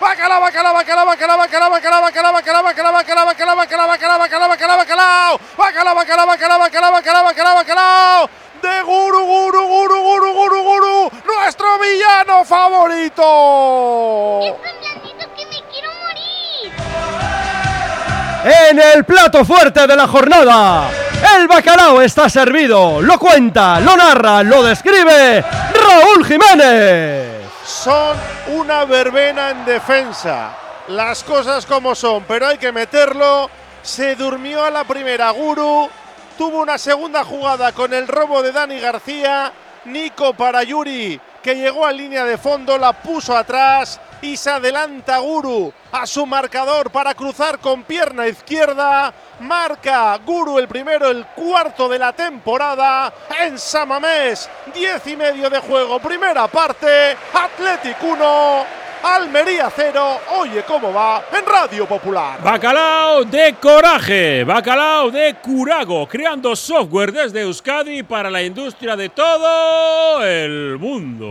bacalao, bacalao, bacalao, bacalao, bacalao, bacalao, bacalao, bacalao, bacalao, bacalao, bacalao, bacalao, bacalao, bacalao. Bacalao, bacalao, bacalao, bacalao, bacalao, bacalao, bacalao. De Guru, Guru, Guru, Guru, Guru, Guru, nuestro villano favorito. ¡Es tan blandito que me quiero morir! En el plato fuerte de la jornada, el bacalao está servido. Lo cuenta, lo narra, lo describe Raúl Jiménez. Son una verbena en defensa. Las cosas como son, pero hay que meterlo. Se durmió a la primera Guru. Tuvo una segunda jugada con el robo de Dani García. Nico para Yuri, que llegó a línea de fondo, la puso atrás y se adelanta Guru a su marcador para cruzar con pierna izquierda. Marca Guru el primero, el cuarto de la temporada en Samamés. Diez y medio de juego, primera parte. Athletic 1, Almería 0. Oye cómo va en Radio Popular. Bacalao de coraje, bacalao de curago, creando software desde Euskadi para la industria de todo el mundo.